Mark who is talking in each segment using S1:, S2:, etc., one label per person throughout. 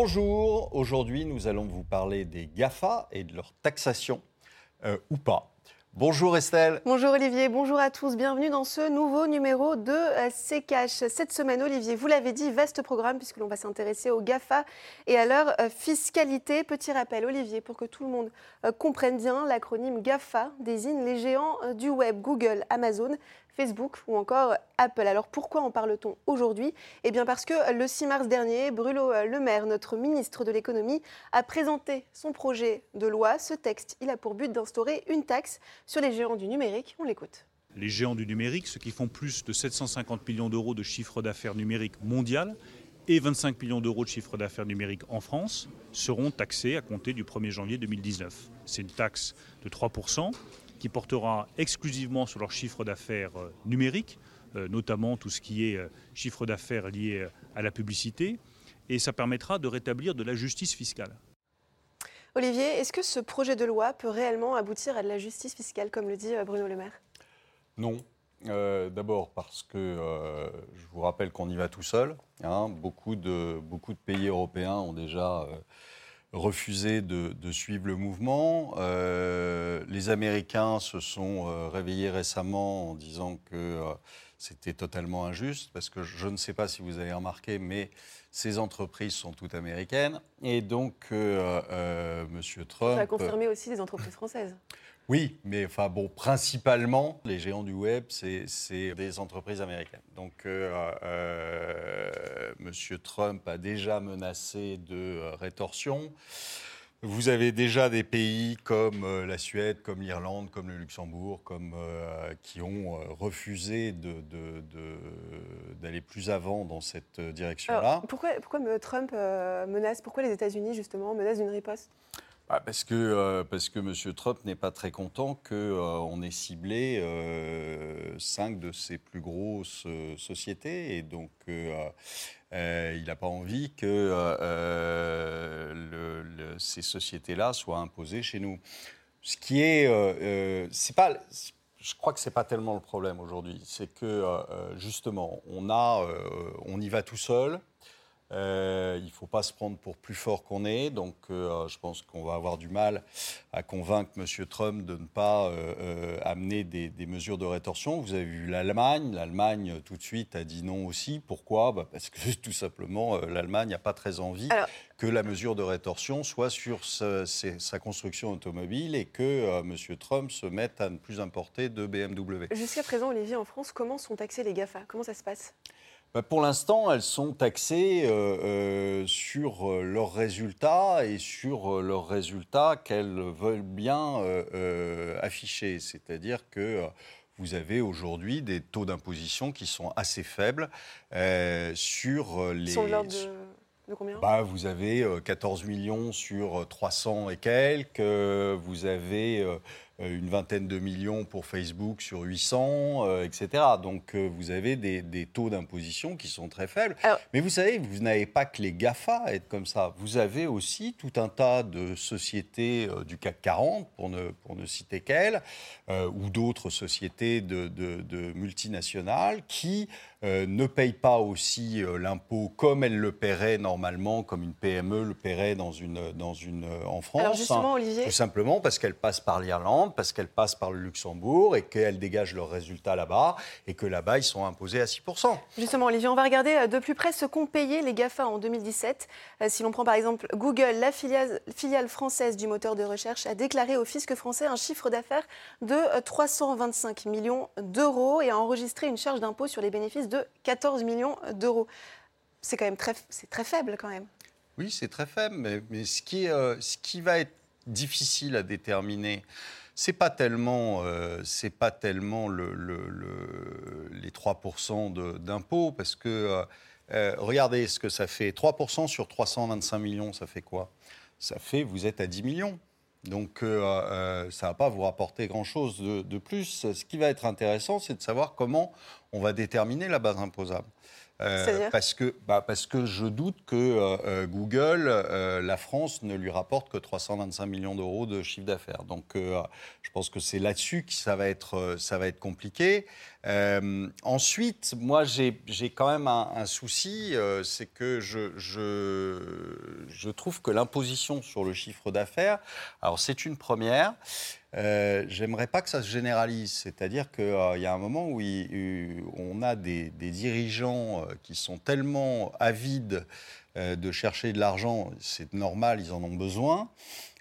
S1: Bonjour, aujourd'hui nous allons vous parler des GAFA et de leur taxation euh, ou pas. Bonjour Estelle.
S2: Bonjour Olivier, bonjour à tous. Bienvenue dans ce nouveau numéro de euh, C-Cash. Cette semaine, Olivier, vous l'avez dit, vaste programme puisque l'on va s'intéresser aux GAFA et à leur euh, fiscalité. Petit rappel, Olivier, pour que tout le monde comprenne bien, l'acronyme GAFA désigne les géants du web, Google, Amazon, Facebook ou encore Apple. Alors pourquoi en parle-t-on aujourd'hui? Eh bien parce que le 6 mars dernier, Bruno Le Maire, notre ministre de l'économie, a présenté son projet de loi. Ce texte, il a pour but d'instaurer une taxe sur les géants du numérique. On l'écoute.
S3: Les géants du numérique, ceux qui font plus de 750 millions d'euros de chiffre d'affaires numérique mondial et 25 millions d'euros de chiffre d'affaires numérique en France, seront taxés à compter du 1er janvier 2019. C'est une taxe de 3% qui portera exclusivement sur leur chiffre d'affaires euh, numérique, euh, notamment tout ce qui est euh, chiffre d'affaires lié à la publicité, et ça permettra de rétablir de la justice fiscale.
S2: Olivier, est-ce que ce projet de loi peut réellement aboutir à de la justice fiscale, comme le dit Bruno Le Maire?
S1: Non. D'abord parce que je vous rappelle qu'on y va tout seul. Hein. beaucoup, de, beaucoup de pays européens ont déjà refusé de, suivre le mouvement. Euh, les Américains se sont euh, réveillés récemment en disant que euh, c'était totalement injuste, parce que je ne sais pas si vous avez remarqué, mais ces entreprises sont toutes américaines. Et donc, M. Trump... Ça
S2: a confirmé aussi les entreprises françaises.
S1: Oui, mais enfin bon, principalement, les géants du web, c'est des entreprises américaines. Donc, euh, euh, M. Trump a déjà menacé de rétorsion. Vous avez déjà des pays comme euh, la Suède, comme l'Irlande, comme le Luxembourg, qui ont refusé d'aller plus avant dans cette direction-là.
S2: Pourquoi, pourquoi Trump menace Pourquoi les États-Unis, justement, menacent d'une riposte?
S1: Bah, parce, que, euh, parce que M. Trump n'est pas très content qu'on euh, ait ciblé euh, cinq de ses plus grosses sociétés. Et donc, il n'a pas envie que ces sociétés-là soient imposées chez nous. Ce qui est. c'est pas je crois que ce n'est pas tellement le problème aujourd'hui. C'est que, justement, on, a, on y va tout seul. Euh, il ne faut pas se prendre pour plus fort qu'on est. Donc, euh, je pense qu'on va avoir du mal à convaincre M. Trump de ne pas euh, amener des, mesures de rétorsion. Vous avez vu l'Allemagne. L'Allemagne, tout de suite, a dit non aussi. Pourquoi? Bah, Parce que, tout simplement, l'Allemagne n'a pas très envie que la mesure de rétorsion soit sur sa, construction automobile et que M. Trump se mette à ne plus importer de BMW.
S2: Jusqu'à présent, Olivier, en France, comment sont taxés les GAFA? Comment ça se passe?
S1: Pour l'instant, elles sont taxées euh, euh, sur euh, leurs résultats et sur leurs résultats qu'elles veulent bien afficher. C'est-à-dire que vous avez aujourd'hui des taux d'imposition qui sont assez faibles sur les...
S2: Sont de combien?
S1: Bah, Vous avez 14 millions sur 300 et quelques. Vous avez une vingtaine de millions pour Facebook sur 800, euh, etc. Donc euh, vous avez des, taux d'imposition qui sont très faibles. Mais vous savez, vous n'avez pas que les GAFA à être comme ça. Vous avez aussi tout un tas de sociétés du CAC 40, pour ne, pour ne citer qu'elles, ou d'autres sociétés de, de, multinationales qui ne payent pas aussi l'impôt comme elles le paieraient normalement, comme une PME le paierait dans une, dans une, en France.
S2: Alors justement, Olivier...
S1: Tout simplement parce qu'elles passent par l'Irlande parce qu'elles passent par le Luxembourg et qu'elles dégagent leurs résultats là-bas et que là-bas, ils sont imposés à 6%.
S2: Justement, Olivier, on va regarder euh, de plus près ce qu'ont payé les GAFA en 2017. Euh, si l'on prend par exemple Google, la filiale, française du moteur de recherche, a déclaré au fisc français un chiffre d'affaires de 325 euh, millions d'euros et a enregistré une charge d'impôt sur les bénéfices de 14 millions d'euros. C'est quand même très, c'est très faible quand même.
S1: Oui, c'est très faible, mais, mais ce, qui, ce qui va être difficile à déterminer, c'est pas tellement, euh, c'est pas tellement le, les 3% d'impôts, parce que euh, euh, regardez ce que ça fait. 3% sur 325 millions, ça fait quoi? Ça fait, vous êtes à 10 millions. Donc ça ne va pas vous rapporter grand-chose de, plus. Ce qui va être intéressant, c'est de savoir comment on va déterminer la base imposable. Parce, que, bah, parce que je doute que Google, la France, ne lui rapporte que 325 millions d'euros de chiffre d'affaires. Donc je pense que c'est là-dessus que ça va être, ça va être compliqué. Euh, ensuite, moi, j'ai quand même un, souci, euh, c'est que je, je, je, trouve que l'imposition sur le chiffre d'affaires, alors c'est une première, euh, j'aimerais pas que ça se généralise. C'est-à-dire qu'il y a un moment où, on a des, dirigeants qui sont tellement avides de chercher de l'argent, c'est normal, ils en ont besoin.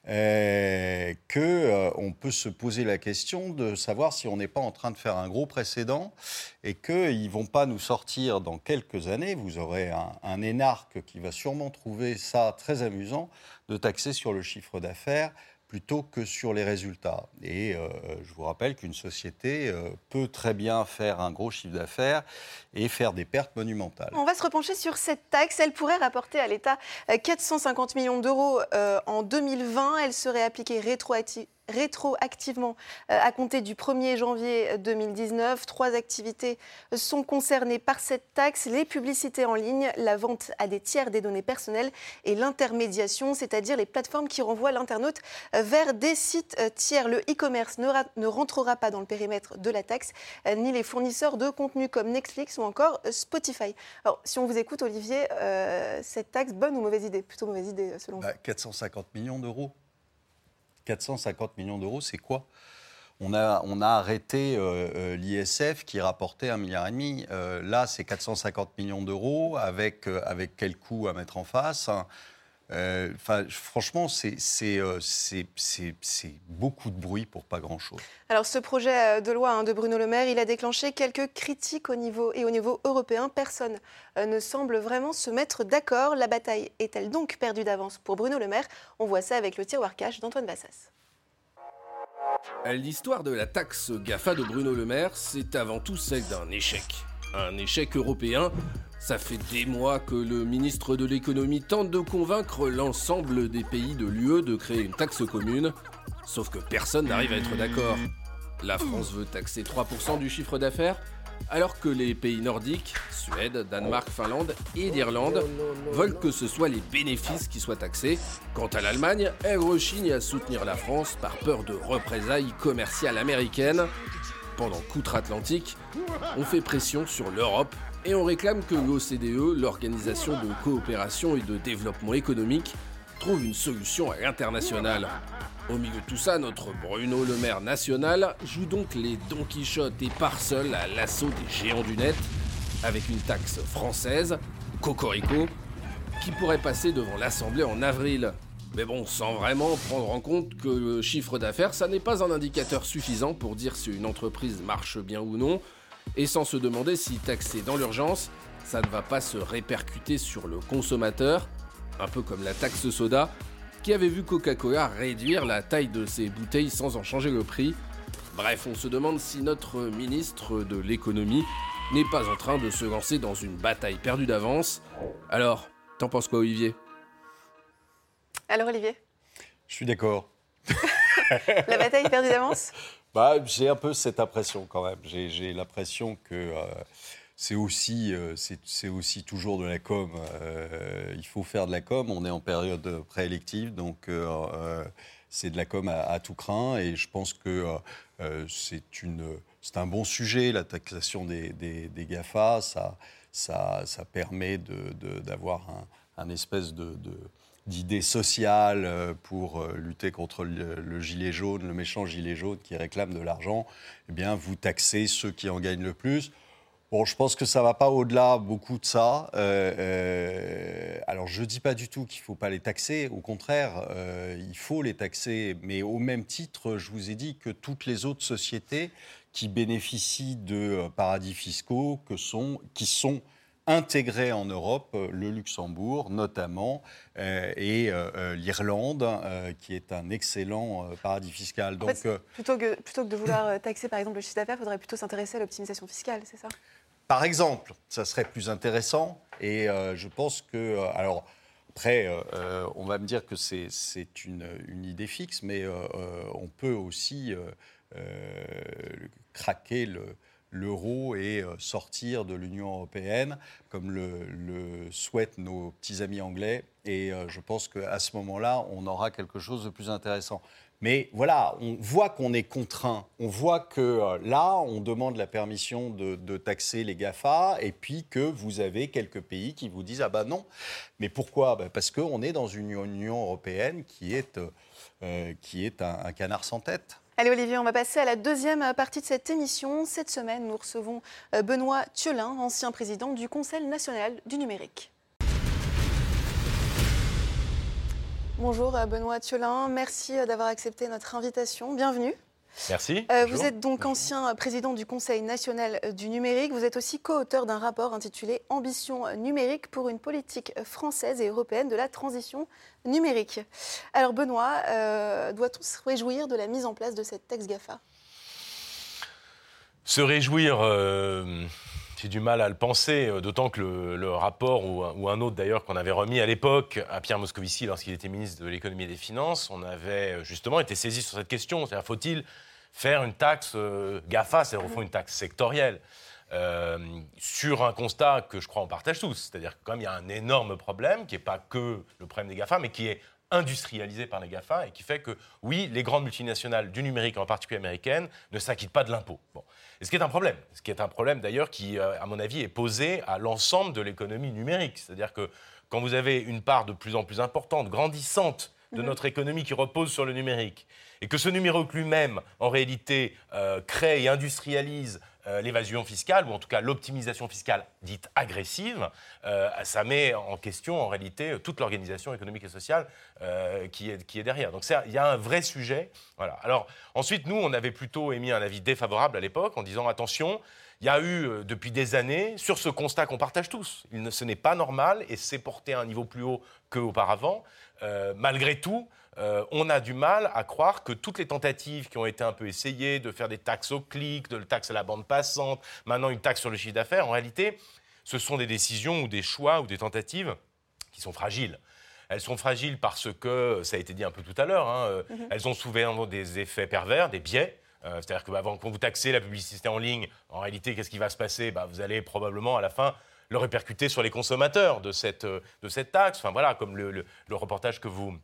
S1: Euh, qu'on euh, peut se poser la question de savoir si on n'est pas en train de faire un gros précédent et qu'ils ne vont pas nous sortir dans quelques années, vous aurez un énarque qui va sûrement trouver ça très amusant, de taxer sur le chiffre d'affaires plutôt que sur les résultats. Et euh, je vous rappelle qu'une société euh, peut très bien faire un gros chiffre d'affaires et faire des pertes monumentales.
S2: On va se repencher sur cette taxe. Elle pourrait rapporter à l'État 450 euh, millions d'euros en 2020. Elle serait appliquée rétroactivement rétroactivement euh, à compter du 1er janvier 2019. Trois activités sont concernées par cette taxe, les publicités en ligne, la vente à des tiers des données personnelles et l'intermédiation, c'est-à-dire les plateformes qui renvoient l'internaute euh, vers des sites euh, tiers. Le e-commerce ne, rentrera pas dans le périmètre de la taxe, ni les fournisseurs de contenu comme Netflix ou encore Spotify. Alors, si on vous écoute, Olivier, cette taxe, bonne ou mauvaise idée? Plutôt mauvaise idée, selon vous
S1: 450 bah, millions d'euros 450 millions d'euros, c'est quoi? On a, arrêté euh, euh, l'ISF qui rapportait un milliard et. Euh, là, c'est 450 millions d'euros avec quel coût à mettre en face? Euh, franchement, c'est beaucoup de bruit pour pas grand-chose.
S2: Alors, ce projet de loi hein, de Bruno Le Maire, il a déclenché quelques critiques au niveau, et au niveau européen. Personne ne semble vraiment se mettre d'accord. La bataille est-elle donc perdue d'avance pour Bruno Le Maire? On voit ça avec le tiroir cash d'Antoine Bassas.
S4: L'histoire de la taxe GAFA de Bruno Le Maire, c'est avant tout celle d'un échec. Un échec européen ça fait des mois que le ministre de l'économie tente de convaincre l'ensemble des pays de l'UE de créer une taxe commune, sauf que personne n'arrive à être d'accord. La France veut taxer 3% du chiffre d'affaires, alors que les pays nordiques, Suède, Danemark, Finlande et l'Irlande, veulent que ce soit les bénéfices qui soient taxés. Quant à l'Allemagne, elle rechigne à soutenir la France par peur de représailles commerciales américaines. Pendant qu'outre-Atlantique, on fait pression sur l'Europe et on réclame que l'OCDE, l'Organisation de coopération et de développement économique, trouve une solution à l'international. Au milieu de tout ça, notre Bruno Le Maire national joue donc les Don Quichotte et part seul à l'assaut des géants du net, avec une taxe française, Cocorico, qui pourrait passer devant l'Assemblée en avril. Mais bon, sans vraiment prendre en compte que le chiffre d'affaires, ça n'est pas un indicateur suffisant pour dire si une entreprise marche bien ou non, et sans se demander si taxer dans l'urgence, ça ne va pas se répercuter sur le consommateur, un peu comme la taxe soda, qui avait vu Coca-Cola réduire la taille de ses bouteilles sans en changer le prix? Bref, on se demande si notre ministre de l'économie n'est pas en train de se lancer dans une bataille perdue d'avance. Alors, t'en penses quoi Olivier?
S2: Alors Olivier?
S1: Je suis d'accord.
S2: la bataille perdue d'avance?
S1: Bah, J'ai un peu cette impression quand même. J'ai l'impression que euh, c'est aussi, euh, c'est aussi toujours de la com. Euh, il faut faire de la com. On est en période préélective, donc c'est de la com à, tout craint. Et je pense que c'est un bon sujet, la taxation des, des, GAFA. Ça, ça, ça permet d'avoir de, un, un, espèce de d'idées sociales euh, pour euh, lutter contre le, gilet jaune, le méchant gilet jaune qui réclame de l'argent, eh bien, vous taxez ceux qui en gagnent le plus. Bon, je pense que ça va pas au-delà beaucoup de ça. Euh, alors, je dis pas du tout qu'il faut pas les taxer. Au contraire, il faut les taxer. Mais au même titre, je vous ai dit que toutes les autres sociétés qui bénéficient de paradis fiscaux que sont, qui sont intégrés en Europe, euh, le Luxembourg notamment, euh, et euh, l'Irlande, qui est un excellent paradis fiscal.
S2: Donc, plutôt, que, plutôt que de vouloir taxer par exemple le chiffre d'affaires, il faudrait plutôt s'intéresser à l'optimisation fiscale, c'est ça?
S1: Par exemple, ça serait plus intéressant. Et je pense que... alors, après, on va me dire que c'est une, une, idée fixe, mais on peut aussi craquer le l'euro et sortir de l'Union européenne, comme le, le, souhaitent nos petits amis anglais. Et je pense qu'à ce moment-là, on aura quelque chose de plus intéressant. Mais voilà, on voit qu'on est contraint. On voit que euh, là, on demande la permission de, taxer les GAFA et puis que vous avez quelques pays qui vous disent Ah ben non. Mais pourquoi? Ben Parce qu'on est dans une Union européenne qui est, euh, qui est un, canard sans tête.
S2: Allez Olivier, on va passer à la deuxième partie de cette émission. Cette semaine, nous recevons euh, Benoît Thiolin, ancien président du Conseil national du numérique. Bonjour euh, Benoît Thiolin, merci euh, d'avoir accepté notre invitation. Bienvenue.
S5: Merci.
S2: Euh, vous êtes donc ancien président du Conseil national du numérique. Vous êtes aussi co-auteur d'un rapport intitulé Ambition numérique pour une politique française et européenne de la transition numérique. Alors Benoît, doit-on se réjouir de la mise en place de cette texte GAFA
S5: Se réjouir, j'ai du mal à le penser, euh, d'autant que le, rapport, ou, un autre d'ailleurs qu'on avait remis à l'époque à Pierre Moscovici lorsqu'il était ministre de l'économie et des finances, on avait euh, justement été saisi sur cette question. C'est-à-dire, faut-il faire une taxe euh, GAFA, c'est-à-dire au fond une taxe sectorielle sur un constat que je crois on partage tous, c'est-à-dire que comme il y a un énorme problème, qui n'est pas que le problème des GAFA, mais qui est industrialisé par les GAFA et qui fait que, oui, les grandes multinationales du numérique, en particulier américaines, ne s'acquittent pas de l'impôt. Bon ce qui est un problème. Ce qui est un problème d'ailleurs qui, euh, à mon avis, est posé à l'ensemble de l'économie numérique. C'est-à-dire que quand vous avez une part de plus en plus importante, grandissante de notre économie qui repose sur le numérique, et que ce numérique lui-même, en réalité, euh, crée et industrialise euh, l'évasion fiscale, ou en tout cas l'optimisation fiscale dite agressive, euh, ça met en question en réalité toute l'organisation économique et sociale qui, est, qui est derrière. Donc il y a un vrai sujet. Voilà. Alors ensuite, nous, on avait plutôt émis un avis défavorable à l'époque en disant attention, il y a eu depuis des années, sur ce constat qu'on partage tous, il ce n'est pas normal et c'est porté à un niveau plus haut qu'auparavant. Malgré tout, euh, on a du mal à croire que toutes les tentatives qui ont été un peu essayées de faire des taxes au clic, de le taxe à la bande passante, maintenant une taxe sur le chiffre d'affaires, en réalité, ce sont des décisions ou des choix ou des tentatives qui sont fragiles. Elles sont fragiles parce que, ça a été dit un peu tout à l'heure, hein, euh, mhm. elles ont souvent des effets pervers, des biais. Euh, c'est-à-dire que bah, quand vous taxez la publicité en ligne, en réalité, qu'est-ce qui va se passer? Bah, Vous allez probablement, à la fin, le répercuter sur les consommateurs de cette, de cette taxe. Enfin voilà, comme le reportage que vous,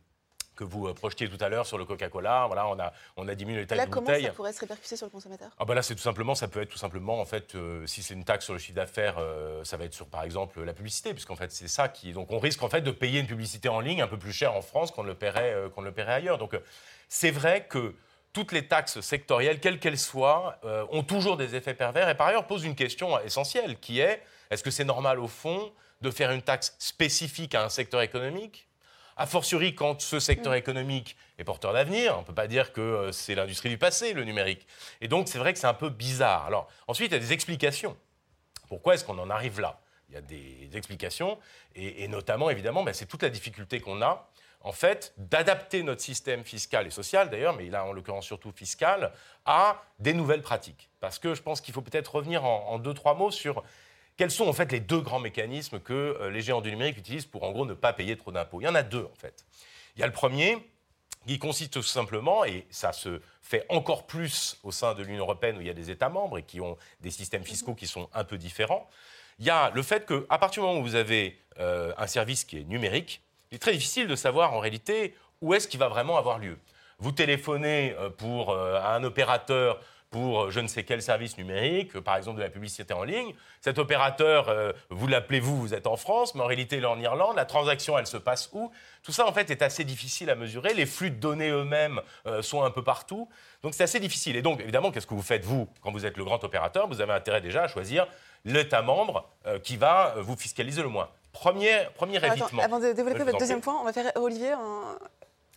S5: que vous euh, projetiez tout à l'heure sur le Coca-Cola. Voilà, on a, on a diminué les taxes
S2: là,
S5: de
S2: comment
S5: bouteilles.
S2: ça pourrait se répercuter sur le consommateur?
S5: Ah bah Là, c'est tout simplement, ça peut être tout simplement, en fait, euh, si c'est une taxe sur le chiffre d'affaires, euh, ça va être sur, par exemple, la publicité, puisqu'en fait, c'est ça qui... Donc, on risque, en fait, de payer une publicité en ligne un peu plus cher en France qu'on le paierait, qu'on le paierait ailleurs. Donc, c'est vrai que toutes les taxes sectorielles, quelles qu'elles soient, ont toujours des effets pervers et par ailleurs posent une question essentielle qui est est-ce que c'est normal au fond de faire une taxe spécifique à un secteur économique? A fortiori quand ce secteur mm. économique est porteur d'avenir. On ne peut pas dire que euh, c'est l'industrie du passé, le numérique. Et donc, c'est vrai que c'est un peu bizarre. Alors, ensuite, il y a des explications. Pourquoi est-ce qu'on en arrive là? Il y a des explications, et, notamment, évidemment, ben, c'est toute la difficulté qu'on a, en fait, d'adapter notre système fiscal et social, d'ailleurs, mais là, en l'occurrence, surtout fiscal, à des nouvelles pratiques. Parce que je pense qu'il faut peut-être revenir en, en deux, trois mots sur quels sont en fait les deux grands mécanismes que euh, les géants du numérique utilisent pour en gros ne pas payer trop d'impôts? Il y en a deux en fait. Il y a le premier qui consiste tout simplement, et ça se fait encore plus au sein de l'Union européenne où il y a des États membres et qui ont des systèmes fiscaux qui sont un peu différents, il y a le fait qu'à partir du moment où vous avez euh, un service qui est numérique, il est très difficile de savoir en réalité où est-ce qu'il va vraiment avoir lieu. Vous téléphonez euh, pour, à un opérateur pour je ne sais quel service numérique, par exemple de la publicité en ligne. Cet opérateur, euh, vous l'appelez vous, vous êtes en France, mais en réalité il est en Irlande. La transaction, elle se passe où? Tout ça, en fait, est assez difficile à mesurer. Les flux de données eux-mêmes euh, sont un peu partout. Donc c'est assez difficile. Et donc, évidemment, qu'est-ce que vous faites, vous, quand vous êtes le grand opérateur? Vous avez intérêt déjà à choisir l'État membre euh, qui va vous fiscaliser le moins. Premier, premier évitement.
S2: Avant de développer votre deuxième point, on va faire, Olivier,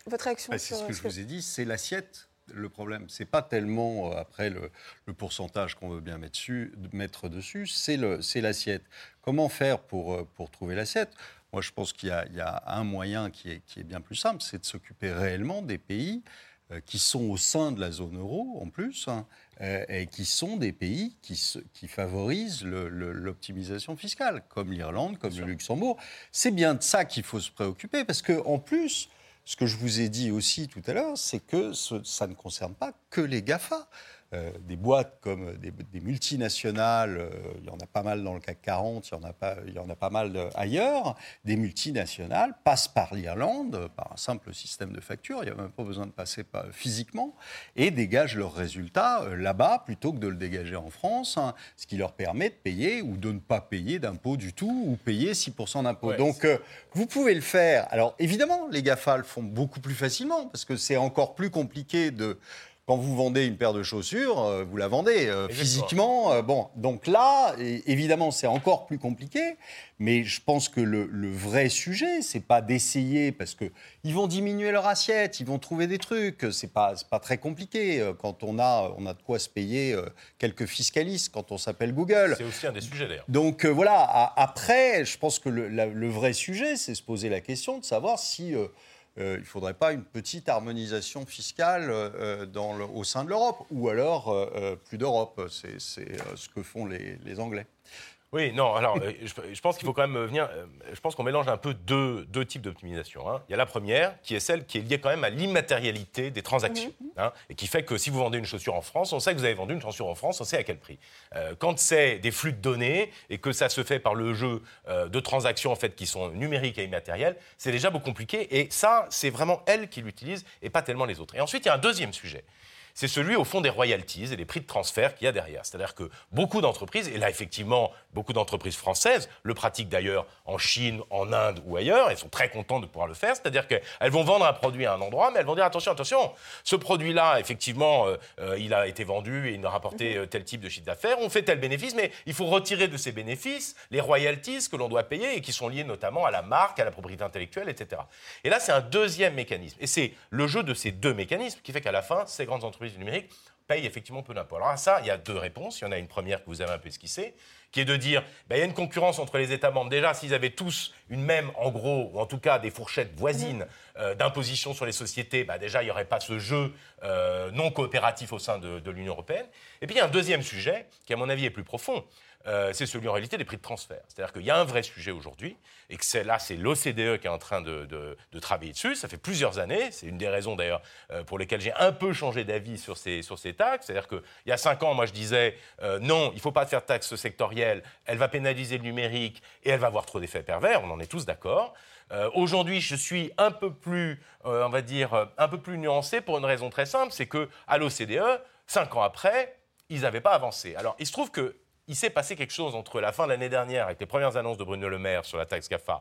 S2: votre réaction
S1: bah, C'est ce que je vous ai dit, c'est l'assiette le problème. C'est pas tellement, euh, après, le, pourcentage qu'on veut bien mettre dessus, mettre dessus c'est l'assiette. Comment faire pour, euh, pour trouver l'assiette? Moi, je pense qu'il y, a un moyen qui est, qui est bien plus simple, c'est de s'occuper réellement des pays euh, qui sont au sein de la zone euro, en plus, hein, et qui sont des pays qui, qui favorisent l'optimisation fiscale, comme l'Irlande, comme le Luxembourg. C'est bien de ça qu'il faut se préoccuper, parce qu'en plus, ce que je vous ai dit aussi tout à l'heure, c'est que ça ne concerne pas que les GAFA. Euh, des boîtes comme des, des multinationales, euh, il y en a pas mal dans le CAC 40, il y en a pas, il y en a pas mal de- ailleurs, des multinationales passent par l'Irlande, par un simple système de facture, il n'y a même pas besoin de passer physiquement, et dégagent leurs résultats euh, là-bas plutôt que de le dégager en France, hein, ce qui leur permet de payer ou de ne pas payer d'impôts du tout ou payer 6% d'impôts.
S5: Ouais,
S1: Donc euh, vous pouvez le faire. Alors évidemment, les GAFA le font beaucoup plus facilement parce que c'est encore plus compliqué de... Quand vous vendez une paire de chaussures, euh, vous la vendez euh, physiquement. euh, bon, donc là, évidemment, c'est encore plus compliqué. Mais je pense que le, le vrai sujet, c'est pas d'essayer parce que ils vont diminuer leur assiette, ils vont trouver des trucs. C'est pas, pas très compliqué quand on a, on a de quoi se payer quelques fiscalistes quand on s'appelle Google.
S5: C'est aussi un des sujets d'ailleurs.
S1: Donc euh, voilà, a- après, je pense que le, la- le vrai sujet, c'est se poser la question de savoir si euh, euh, il ne faudrait pas une petite harmonisation fiscale euh, le- au sein de l'Europe, ou alors euh, euh, plus d'Europe. C'est euh, ce que font les Anglais.
S5: Oui, non, alors euh, je, je pense qu'il faut quand même venir. euh, je pense qu'on mélange un peu deux, deux types d'optimisation. hein. Il y a la première, qui est celle qui est liée quand même à l'immatérialité des transactions. hein, et qui fait que si vous vendez une chaussure en France, on sait que vous avez vendu une chaussure en France, on sait à quel prix. Euh, quand c'est des flux de données et que ça se fait par le jeu euh, de transactions en fait, qui sont numériques et immatérielles, c'est déjà beaucoup compliqué. Et ça, c'est vraiment elle qui l'utilise et pas tellement les autres. Et ensuite, il y a un deuxième sujet c'est celui au fond des royalties et des prix de transfert qu'il y a derrière. C'est-à-dire que beaucoup d'entreprises, et là effectivement beaucoup d'entreprises françaises le pratiquent d'ailleurs en Chine, en Inde ou ailleurs, elles sont très contentes de pouvoir le faire, c'est-à-dire qu'elles vont vendre un produit à un endroit, mais elles vont dire attention, attention, ce produit-là, effectivement, euh, euh, il a été vendu et il a rapporté euh, tel type de chiffre d'affaires, on fait tel bénéfice, mais il faut retirer de ces bénéfices les royalties que l'on doit payer et qui sont liées notamment à la marque, à la propriété intellectuelle, etc. Et là, c'est un deuxième mécanisme. Et c'est le jeu de ces deux mécanismes qui fait qu'à la fin, ces grandes entreprises du numérique payent effectivement peu d'impôts. Alors à ça, il y a deux réponses. Il y en a une première que vous avez un peu esquissée, qui est de dire, ben, il y a une concurrence entre les États membres. Déjà, s'ils avaient tous une même, en gros, ou en tout cas des fourchettes voisines euh, d'imposition sur les sociétés, ben, déjà, il n'y aurait pas ce jeu euh, non coopératif au sein de, de l'Union européenne. Et puis, il y a un deuxième sujet, qui à mon avis est plus profond. Euh, c'est celui en réalité des prix de transfert. C'est-à-dire qu'il y a un vrai sujet aujourd'hui, et que là, c'est l'OCDE qui est en train de, travailler dessus. Ça fait plusieurs années. C'est une des raisons d'ailleurs euh, pour lesquelles j'ai un peu changé d'avis sur ces, sur ces taxes. C'est-à-dire qu'il y a cinq ans, moi je disais euh, non, il ne faut pas faire de taxe sectorielle, elle va pénaliser le numérique et elle va avoir trop d'effets pervers. On en est tous d'accord. Aujourd'hui, je suis un peu plus, on va dire, un peu plus nuancé pour une raison très simple, c'est que à l'OCDE, cinq ans après, ils n'avaient pas avancé. Alors, il se trouve que il s'est passé quelque chose entre la fin de l'année dernière avec les premières annonces de Bruno Le Maire sur la taxe GAFA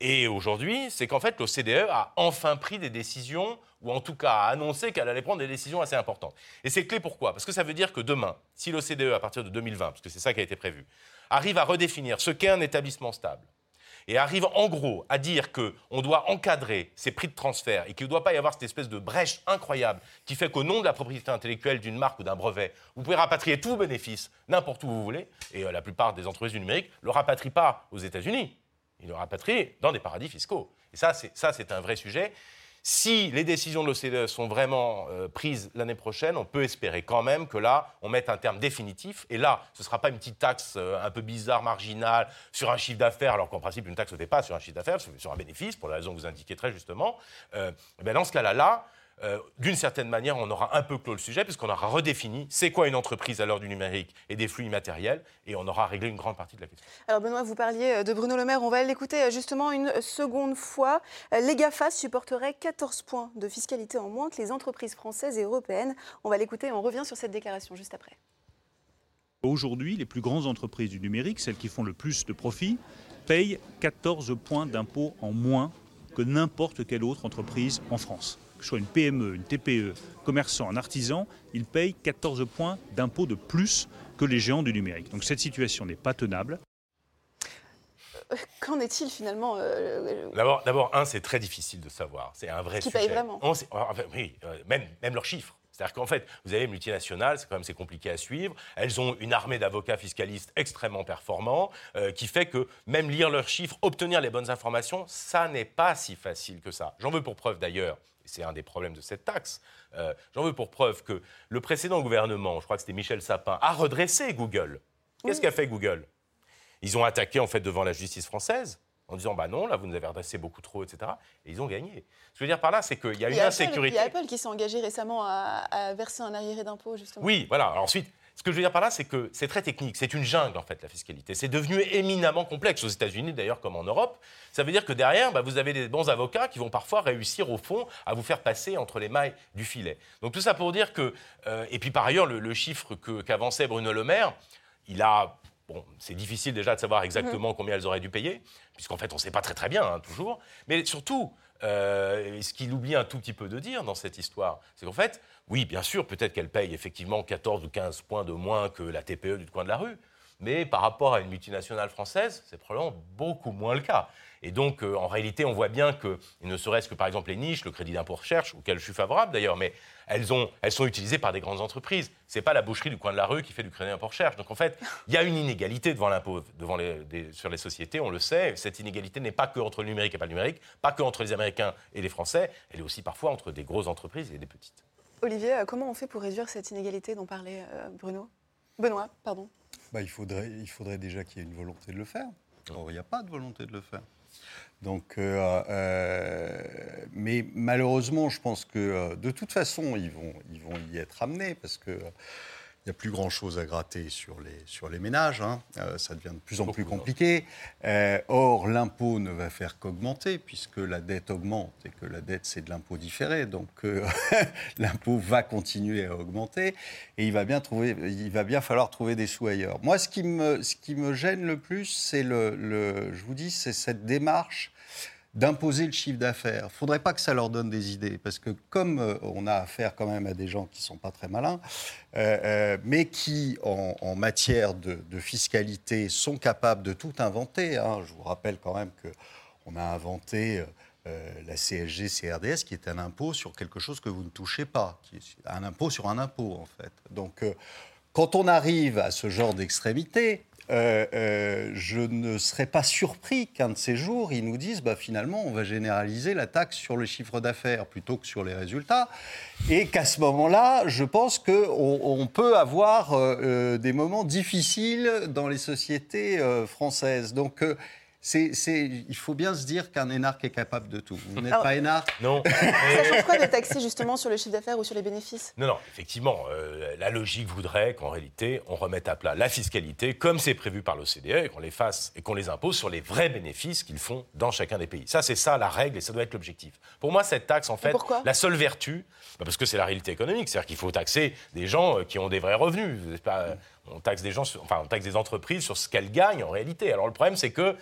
S5: et aujourd'hui, c'est qu'en fait l'OCDE a enfin pris des décisions ou en tout cas a annoncé qu'elle allait prendre des décisions assez importantes. Et c'est clé pourquoi? Parce que ça veut dire que demain, si l'OCDE à partir de 2020, parce que c'est ça qui a été prévu, arrive à redéfinir ce qu'est un établissement stable et arrive en gros à dire qu'on doit encadrer ces prix de transfert et qu'il ne doit pas y avoir cette espèce de brèche incroyable qui fait qu'au nom de la propriété intellectuelle d'une marque ou d'un brevet, vous pouvez rapatrier tous vos bénéfices n'importe où vous voulez, et euh, la plupart des entreprises du numérique ne le rapatrient pas aux États-Unis, ils le rapatrient dans des paradis fiscaux. Et ça, c'est un vrai sujet. Si les décisions de l'OCDE sont vraiment euh, prises l'année prochaine, on peut espérer quand même que là, on mette un terme définitif. Et là, ce ne sera pas une petite taxe euh, un peu bizarre, marginale, sur un chiffre d'affaires, alors qu'en principe, une taxe ne fait pas sur un chiffre d'affaires, sur un bénéfice, pour la raison que vous indiquez très justement. Euh, eh bien, dans ce cas-là, là, euh, d'une certaine manière, on aura un peu clos le sujet, puisqu'on aura redéfini c'est quoi une entreprise à l'heure du numérique et des flux immatériels, et on aura réglé une grande partie de la question.
S2: Alors Benoît, vous parliez euh, de Bruno Le Maire, on va l'écouter euh, justement une seconde fois. Les GAFA supporteraient 14 points de fiscalité en moins que les entreprises françaises et européennes. On va l'écouter et on revient sur cette déclaration juste après.
S3: Aujourd'hui, les plus grandes entreprises du numérique, celles qui font le plus de profit, payent 14 points d'impôt en moins que n'importe quelle autre entreprise en France. Que ce soit une PME, une TPE, commerçant, un artisan, ils payent 14 points d'impôt de plus que les géants du numérique. Donc cette situation n'est pas tenable.
S2: Euh, Qu'en est-il finalement euh, euh,
S5: D'abord, d'abord, un, c'est très difficile de savoir. C'est un vrai
S2: Qui
S5: sujet.
S2: paye vraiment
S5: On sait- enfin, oui, même, même leurs chiffres. C'est-à-dire qu'en fait, vous avez une multinationale, c'est quand même c'est compliqué à suivre. Elles ont une armée d'avocats fiscalistes extrêmement performants, euh, qui fait que même lire leurs chiffres, obtenir les bonnes informations, ça n'est pas si facile que ça. J'en veux pour preuve d'ailleurs, c'est un des problèmes de cette taxe, euh, j'en veux pour preuve que le précédent gouvernement, je crois que c'était Michel Sapin, a redressé Google. Qu'est-ce qu'a fait Google? Ils ont attaqué en fait devant la justice française en disant bah non, là vous nous avez redressé beaucoup trop, etc. Et ils ont gagné. Ce que je veux dire par là, c'est qu'il y a une insécurité.
S2: Il y a Apple qui s'est engagé récemment à, à verser un arriéré d'impôt, justement.
S5: Oui, voilà. Alors ensuite, ce que je veux dire par là, c'est que c'est très technique. C'est une jungle, en fait, la fiscalité. C'est devenu éminemment complexe, aux États-Unis d'ailleurs, comme en Europe. Ça veut dire que derrière, bah, vous avez des bons avocats qui vont parfois réussir, au fond, à vous faire passer entre les mailles du filet. Donc tout ça pour dire que. euh, et puis par ailleurs, le, le chiffre qu'avançait Bruno Le Maire, il a. Bon, c'est difficile déjà de savoir exactement combien elles auraient dû payer, puisqu'en fait, on ne sait pas très très bien, hein, toujours. Mais surtout, euh, ce qu'il oublie un tout petit peu de dire dans cette histoire, c'est qu'en fait, oui, bien sûr, peut-être qu'elle paye effectivement 14 ou 15 points de moins que la TPE du coin de la rue, mais par rapport à une multinationale française, c'est probablement beaucoup moins le cas. Et donc, euh, en réalité, on voit bien que, ne serait-ce que par exemple les niches, le crédit d'impôt recherche, auquel je suis favorable d'ailleurs, mais elles, ont, elles sont utilisées par des grandes entreprises. Ce n'est pas la boucherie du coin de la rue qui fait du crédit d'impôt recherche. Donc en fait, il y a une inégalité devant l'impôt devant les, des- sur les sociétés, on le sait. Cette inégalité n'est pas que entre le numérique et pas le numérique, pas que entre les Américains et les Français, elle est aussi parfois entre des grosses entreprises et des petites.
S2: Olivier, euh, comment on fait pour réduire cette inégalité dont parlait euh, Bruno? Benoît, pardon.
S1: Bah, il, faudrait, il faudrait déjà qu'il y ait une volonté de le faire. Or, il n'y a pas de volonté de le faire. Donc, euh, euh, mais malheureusement, je pense que euh, de toute façon, ils vont, ils vont y être amenés parce que. Il n'y a plus grand-chose à gratter sur les, sur les ménages. hein. Euh, ça devient de plus en plus
S5: Beaucoup,
S1: compliqué. Euh, or, l'impôt ne va faire qu'augmenter puisque la dette augmente et que la dette, c'est de l'impôt différé. Donc, euh, l'impôt va continuer à augmenter et il va, bien trouver, il va bien falloir trouver des sous ailleurs. Moi, ce qui me, ce qui me gêne le plus, c'est le, le- je vous dis, c'est cette démarche d'imposer le chiffre d'affaires. Il ne faudrait pas que ça leur donne des idées, parce que comme euh, on a affaire quand même à des gens qui ne sont pas très malins, euh, euh, mais qui, en, matière de, fiscalité, sont capables de tout inventer. hein. Je vous rappelle quand même qu'on a inventé... la CSG, CRDS, qui est un impôt sur quelque chose que vous ne touchez pas, qui est un impôt sur un impôt, en fait. Donc, quand on arrive à ce genre d'extrémité, euh, euh, je ne serais pas surpris qu'un de ces jours, ils nous disent bah, finalement, on va généraliser la taxe sur le chiffre d'affaires plutôt que sur les résultats. Et qu'à ce moment-là, je pense qu'on on peut avoir euh, des moments difficiles dans les sociétés françaises. Donc, c'est, il faut bien se dire qu'un énarque est capable de tout. Vous n'êtes
S2: Alors-
S1: pas énarque
S5: Non
S2: Ça change quoi de taxer justement sur le chiffre d'affaires ou sur les bénéfices?
S5: Non, non, effectivement, euh, la logique voudrait qu'en réalité, on remette à plat la fiscalité, comme c'est prévu par l'OCDE, et qu'on les fasse et qu'on les impose sur les vrais bénéfices qu'ils font dans chacun des pays. Ça, c'est ça la règle et ça doit être l'objectif. Pour moi, cette taxe, en fait,
S2: pourquoi?
S5: la seule vertu, bah, parce que c'est la réalité économique, c'est-à-dire qu'il faut taxer des gens euh, qui ont des vrais revenus. Pas, euh, on taxe des gens, sur- enfin, on taxe des entreprises sur ce qu'elles gagnent en réalité. Alors le problème, c'est que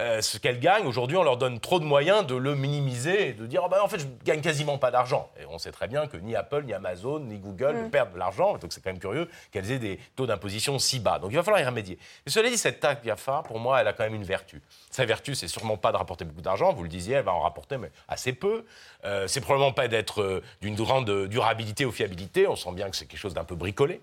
S5: euh, ce qu'elles gagnent, aujourd'hui, on leur donne trop de moyens de le minimiser et de dire, Ah ben, en fait, je gagne quasiment pas d'argent. Et on sait très bien que ni Apple, ni Amazon, ni Google ne perdent de l'argent. Donc c'est quand même curieux qu'elles aient des taux d'imposition si bas. Donc il va falloir y remédier. Mais cela dit, cette taxe GAFA, pour moi, elle a quand même une vertu. Sa vertu, c'est sûrement pas de rapporter beaucoup d'argent. Vous le disiez, elle va en rapporter, mais assez peu. Euh, c'est probablement pas d'être euh, d'une grande durabilité ou fiabilité. On sent bien que c'est quelque chose d'un peu bricolé.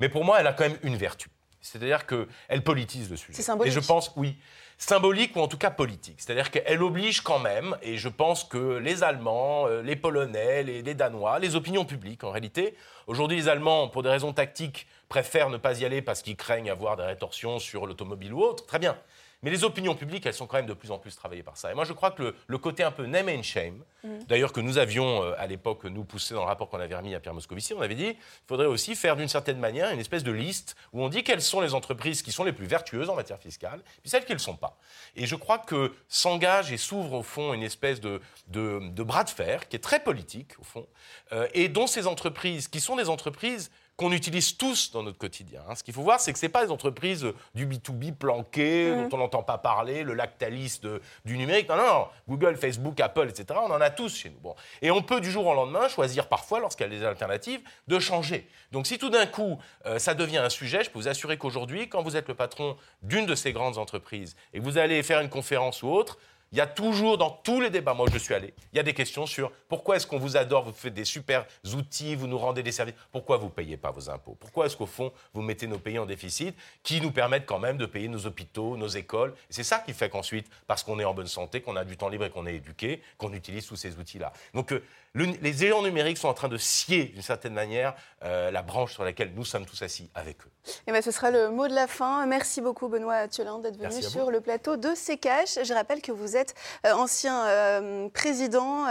S5: Mais pour moi, elle a quand même une vertu. C'est-à-dire qu'elle politise le sujet.
S2: C'est symbolique.
S5: Et je pense, oui, symbolique ou en tout cas politique. C'est-à-dire qu'elle oblige quand même, et je pense que les Allemands, euh, les Polonais, les, les Danois, les opinions publiques en réalité, aujourd'hui les Allemands, pour des raisons tactiques, préfèrent ne pas y aller parce qu'ils craignent avoir des rétorsions sur l'automobile ou autre. Très bien. Mais les opinions publiques, elles sont quand même de plus en plus travaillées par ça. Et moi, je crois que le, le côté un peu name and shame, d'ailleurs que nous avions euh, à l'époque, nous poussé dans le rapport qu'on avait remis à Pierre Moscovici, on avait dit il faudrait aussi faire d'une certaine manière une espèce de liste où on dit quelles sont les entreprises qui sont les plus vertueuses en matière fiscale, puis celles qui ne le sont pas. Et je crois que s'engage et s'ouvre au fond une espèce de, de, de bras de fer qui est très politique au fond, euh, et dont ces entreprises, qui sont des entreprises qu'on utilise tous dans notre quotidien. hein. Ce qu'il faut voir, c'est que ce n'est pas des entreprises du B2B planquées, dont on n'entend pas parler, le lactalis de- du numérique. Non, non, non. Google, Facebook, Apple, etc., on en a tous chez nous. Bon. Et on peut du jour au lendemain choisir parfois, lorsqu'il y a des alternatives, de changer. Donc si tout d'un coup, euh, ça devient un sujet, je peux vous assurer qu'aujourd'hui, quand vous êtes le patron d'une de ces grandes entreprises et que vous allez faire une conférence ou autre, Il y a toujours dans tous les débats, moi je suis allé, il y a des questions sur pourquoi est-ce qu'on vous adore, vous faites des super outils, vous nous rendez des services, pourquoi vous ne payez pas vos impôts? Pourquoi est-ce qu'au fond vous mettez nos pays en déficit qui nous permettent quand même de payer nos hôpitaux, nos écoles? C'est ça qui fait qu'ensuite, parce qu'on est en bonne santé, qu'on a du temps libre et qu'on est éduqué, qu'on utilise tous ces outils-là. Donc euh, les géants numériques sont en train de scier d'une certaine manière euh, la branche sur laquelle nous sommes tous assis avec eux.
S2: Et ben, ce sera le mot de la fin. Merci beaucoup Benoît Thiolin d'être venu sur le plateau de CKH. Je rappelle que vous êtes euh, ancien euh, président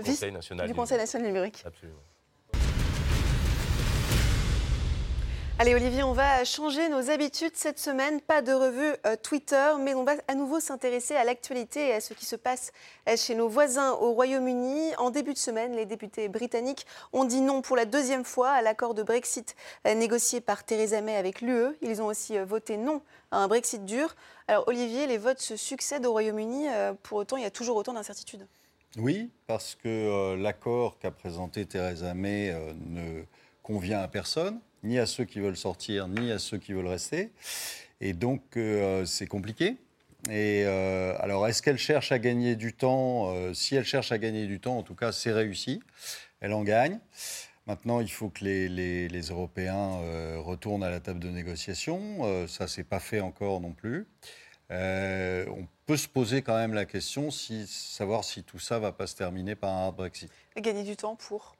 S5: du Conseil national
S2: du Conseil national numérique.
S5: Absolument.
S2: Allez Olivier, on va changer nos habitudes cette semaine. Pas de revue euh, Twitter, mais on va à nouveau s'intéresser à l'actualité et à ce qui se passe euh, chez nos voisins au Royaume-Uni. En début de semaine, les députés britanniques ont dit non pour la deuxième fois à l'accord de Brexit euh, négocié par Theresa May avec l'UE. Ils ont aussi voté non à un Brexit dur. Alors Olivier, les votes se succèdent au Royaume-Uni. Pour autant, il y a toujours autant d'incertitudes.
S1: Oui, parce que l'accord qu'a présenté Theresa May ne convient à personne ni à ceux qui veulent sortir, ni à ceux qui veulent rester. Et donc, euh, c'est compliqué. Et euh, alors, est-ce qu'elle cherche à gagner du temps euh, Si elle cherche à gagner du temps, en tout cas, c'est réussi. Elle en gagne. Maintenant, il faut que les, Européens retournent à la table de négociation. ça, c'est pas fait encore non plus. on peut se poser quand même la question, si, savoir si tout ça va pas se terminer par un Brexit.
S2: gagner du temps pour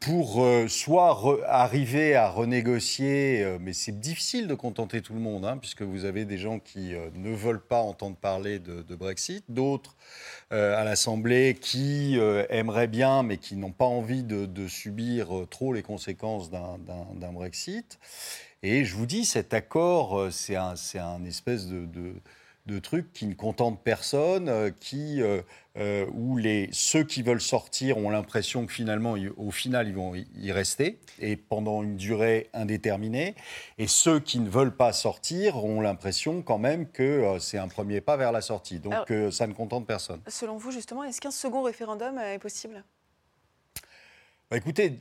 S1: pour euh, soit arriver à renégocier, euh, mais c'est difficile de contenter tout le monde, hein, puisque vous avez des gens qui euh, ne veulent pas entendre parler de, Brexit, d'autres à l'Assemblée qui aimeraient bien, mais qui n'ont pas envie de, subir trop les conséquences d'un Brexit. Et je vous dis, cet accord, c'est un, espèce de trucs qui ne contentent personne, euh, qui, euh, euh, où les, ceux qui veulent sortir ont l'impression que finalement, au final, ils vont y rester, et pendant une durée indéterminée. Et ceux qui ne veulent pas sortir ont l'impression quand même que c'est un premier pas vers la sortie. Donc ça ne contente personne.
S2: Selon vous, justement, est-ce qu'un second référendum est possible?
S1: Bah, écoutez,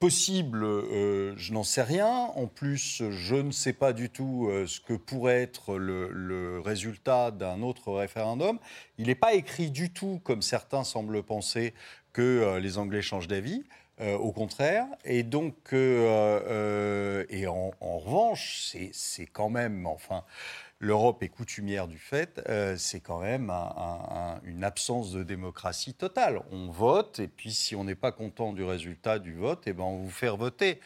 S1: possible, euh, je n'en sais rien. En plus, je ne sais pas du tout euh, ce que pourrait être le, résultat d'un autre référendum. Il n'est pas écrit du tout, comme certains semblent penser, que euh, les Anglais changent d'avis. Au contraire. Et donc, et en, revanche, c'est quand même, enfin, l'Europe est coutumière du fait, euh, c'est quand même une absence de démocratie totale. On vote, et puis si on n'est pas content du résultat du vote, eh ben on vous fait voter.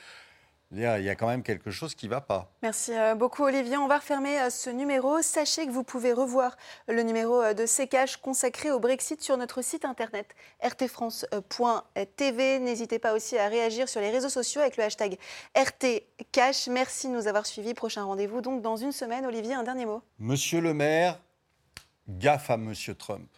S1: Il y a quand même quelque chose qui ne va pas.
S2: Merci euh, beaucoup Olivier. On va refermer euh, ce numéro. Sachez que vous pouvez revoir le numéro euh, de CKH consacré au Brexit sur notre site internet rtfrance.tv. N'hésitez pas aussi à réagir sur les réseaux sociaux avec le hashtag RTCash. Merci de nous avoir suivis. Prochain rendez-vous donc dans une semaine. Olivier, un dernier mot.
S1: Monsieur le maire, gaffe à Monsieur Trump.